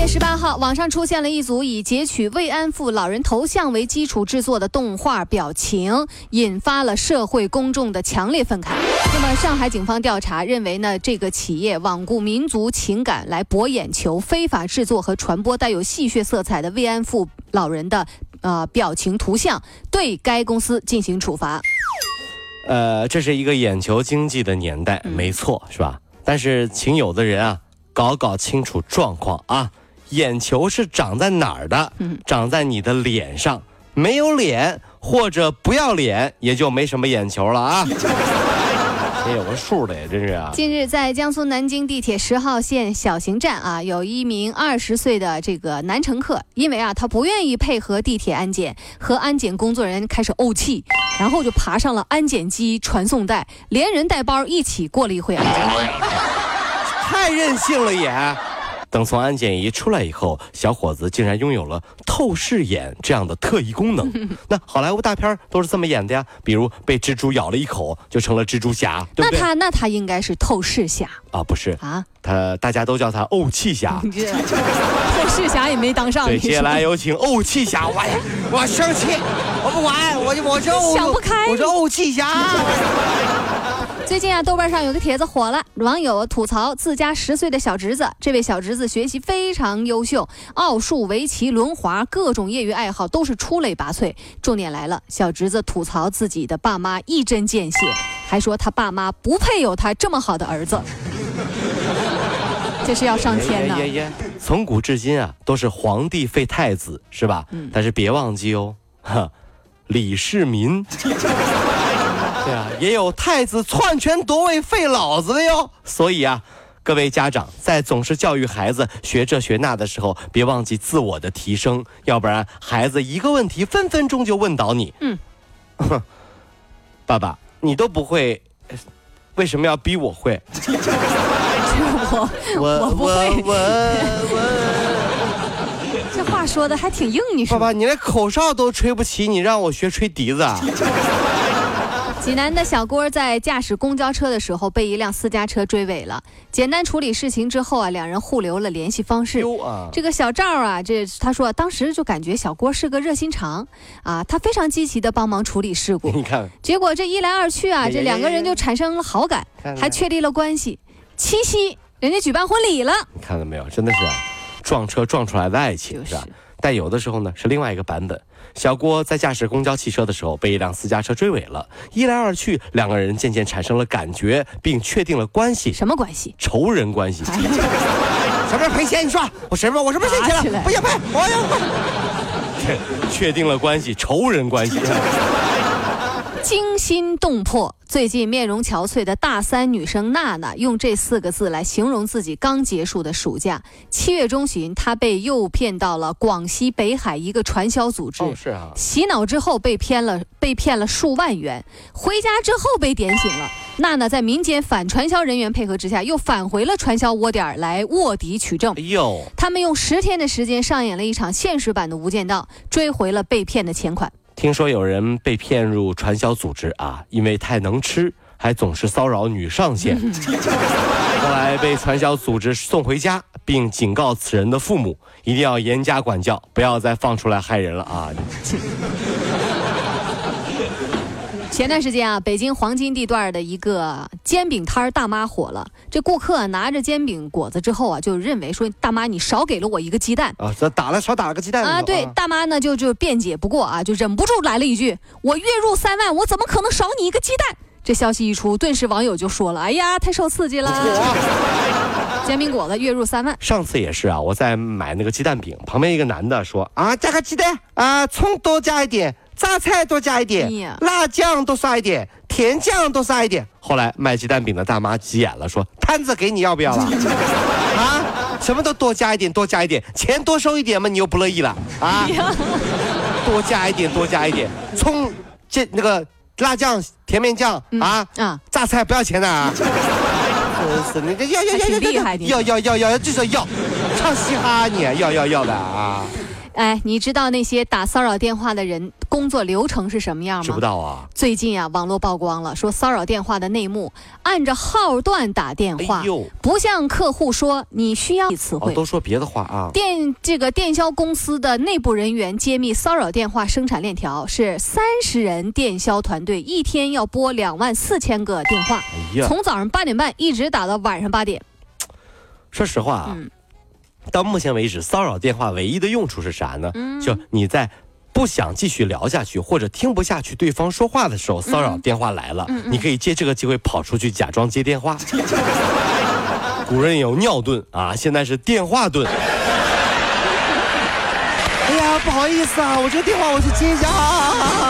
月十八号，网上出现了一组以截取慰安妇老人头像为基础制作的动画表情，引发了社会公众的强烈愤慨。那么，上海警方调查认为呢，这个企业罔顾民族情感来博眼球，非法制作和传播带有戏谑色彩的慰安妇老人的呃表情图像，对该公司进行处罚。呃，这是一个眼球经济的年代，没错，是吧？但是，请有的人啊，搞搞清楚状况啊。眼球是长在哪儿的？长在你的脸上。没有脸或者不要脸，也就没什么眼球了啊。得有个数的呀，真是啊。近日，在江苏南京地铁十号线小型站啊，有一名二十岁的这个男乘客，因为啊他不愿意配合地铁安检，和安检工作人员开始怄气，然后就爬上了安检机传送带，连人带包一起过了一回安检。太任性了也。等从安检仪出来以后，小伙子竟然拥有了透视眼这样的特异功能。那好莱坞大片都是这么演的呀，比如被蜘蛛咬了一口就成了蜘蛛侠，对不对？那他那他应该是透视侠啊，不是啊，他大家都叫他怄气侠。透视侠也没当上。对，接下来有请怄气侠。我我生气，我不管，我就我就想不开，我是怄气侠。最近啊，豆瓣上有个帖子火了，网友吐槽自家十岁的小侄子。这位小侄子学习非常优秀，奥数、围棋、轮滑，各种业余爱好都是出类拔萃。重点来了，小侄子吐槽自己的爸妈一针见血，还说他爸妈不配有他这么好的儿子。这是要上天的。从古至今啊，都是皇帝废太子，是吧？嗯。但是别忘记哦，哈，李世民。对啊，也有太子篡权夺位废老子的哟。所以啊，各位家长在总是教育孩子学这学那的时候，别忘记自我的提升，要不然孩子一个问题分分钟就问倒你。嗯，爸爸，你都不会，为什么要逼我会？我我不会。这话说的还挺硬，你说。爸爸，你连口哨都吹不起，你让我学吹笛子。济南的小郭在驾驶公交车的时候被一辆私家车追尾了。简单处理事情之后啊，两人互留了联系方式。这个小赵啊，这他说当时就感觉小郭是个热心肠啊，他非常积极的帮忙处理事故。你看，结果这一来二去啊，这两个人就产生了好感，还确立了关系。七夕，人家举办婚礼了。你看到没有？真的是啊，撞车撞出来的爱情是吧？但有的时候呢，是另外一个版本。小郭在驾驶公交汽车的时候，被一辆私家车追尾了。一来二去，两个人渐渐产生了感觉，并确定了关系。什么关系？仇人关系。什么赔钱？你说我什么？我什么赔钱了？不要赔！我要。确定了关系，仇人关系。惊心动魄。最近面容憔悴的大三女生娜娜用这四个字来形容自己刚结束的暑假。七月中旬，她被诱骗到了广西北海一个传销组织，是啊，洗脑之后被骗了，被骗了数万元。回家之后被点醒了，娜娜在民间反传销人员配合之下，又返回了传销窝点来卧底取证。哎呦，他们用十天的时间上演了一场现实版的《无间道》，追回了被骗的钱款。听说有人被骗入传销组织啊，因为太能吃，还总是骚扰女上线，后来被传销组织送回家，并警告此人的父母一定要严加管教，不要再放出来害人了啊。前段时间啊，北京黄金地段的一个煎饼摊大妈火了。这顾客拿着煎饼果子之后啊，就认为说：“大妈，你少给了我一个鸡蛋啊！”这打了少打了个鸡蛋啊！对，大妈呢就就辩解不过啊，就忍不住来了一句：“我月入三万，我怎么可能少你一个鸡蛋？”这消息一出，顿时网友就说了：“哎呀，太受刺激了！煎饼果子月入三万。”上次也是啊，我在买那个鸡蛋饼，旁边一个男的说：“啊，加个鸡蛋啊，葱多加一点。”榨菜多加一点，辣酱多撒一点，甜酱多撒一点。后来卖鸡蛋饼的大妈急眼了，说：“摊子给你要不要了？啊，什么都多加一点，多加一点，钱多收一点嘛，你又不乐意了啊？多加一点，多加一点，葱这那个。”辣酱、甜面酱啊啊，榨菜不要钱的啊。真是你这要要要要要要要要就是要，唱嘻哈你要要要的啊。哎，你知道那些打骚扰电话的人工作流程是什么样吗？知不道啊。最近啊，网络曝光了，说骚扰电话的内幕，按着号段打电话哎，不向客户说你需要词哦，都说别的话啊。电这个电销公司的内部人员揭秘骚扰电话生产链条是三十人电销团队一天要拨两万四千个电话，哎，从早上八点半一直打到晚上八点。说实话啊，嗯到目前为止，骚扰电话唯一的用处是啥呢？嗯就你在不想继续聊下去，或者听不下去对方说话的时候，骚扰嗯电话来了，你可以借这个机会跑出去假装接电话。古人有尿遁啊，现在是电话遁。哎呀，不好意思啊，我这个电话我去接一下啊。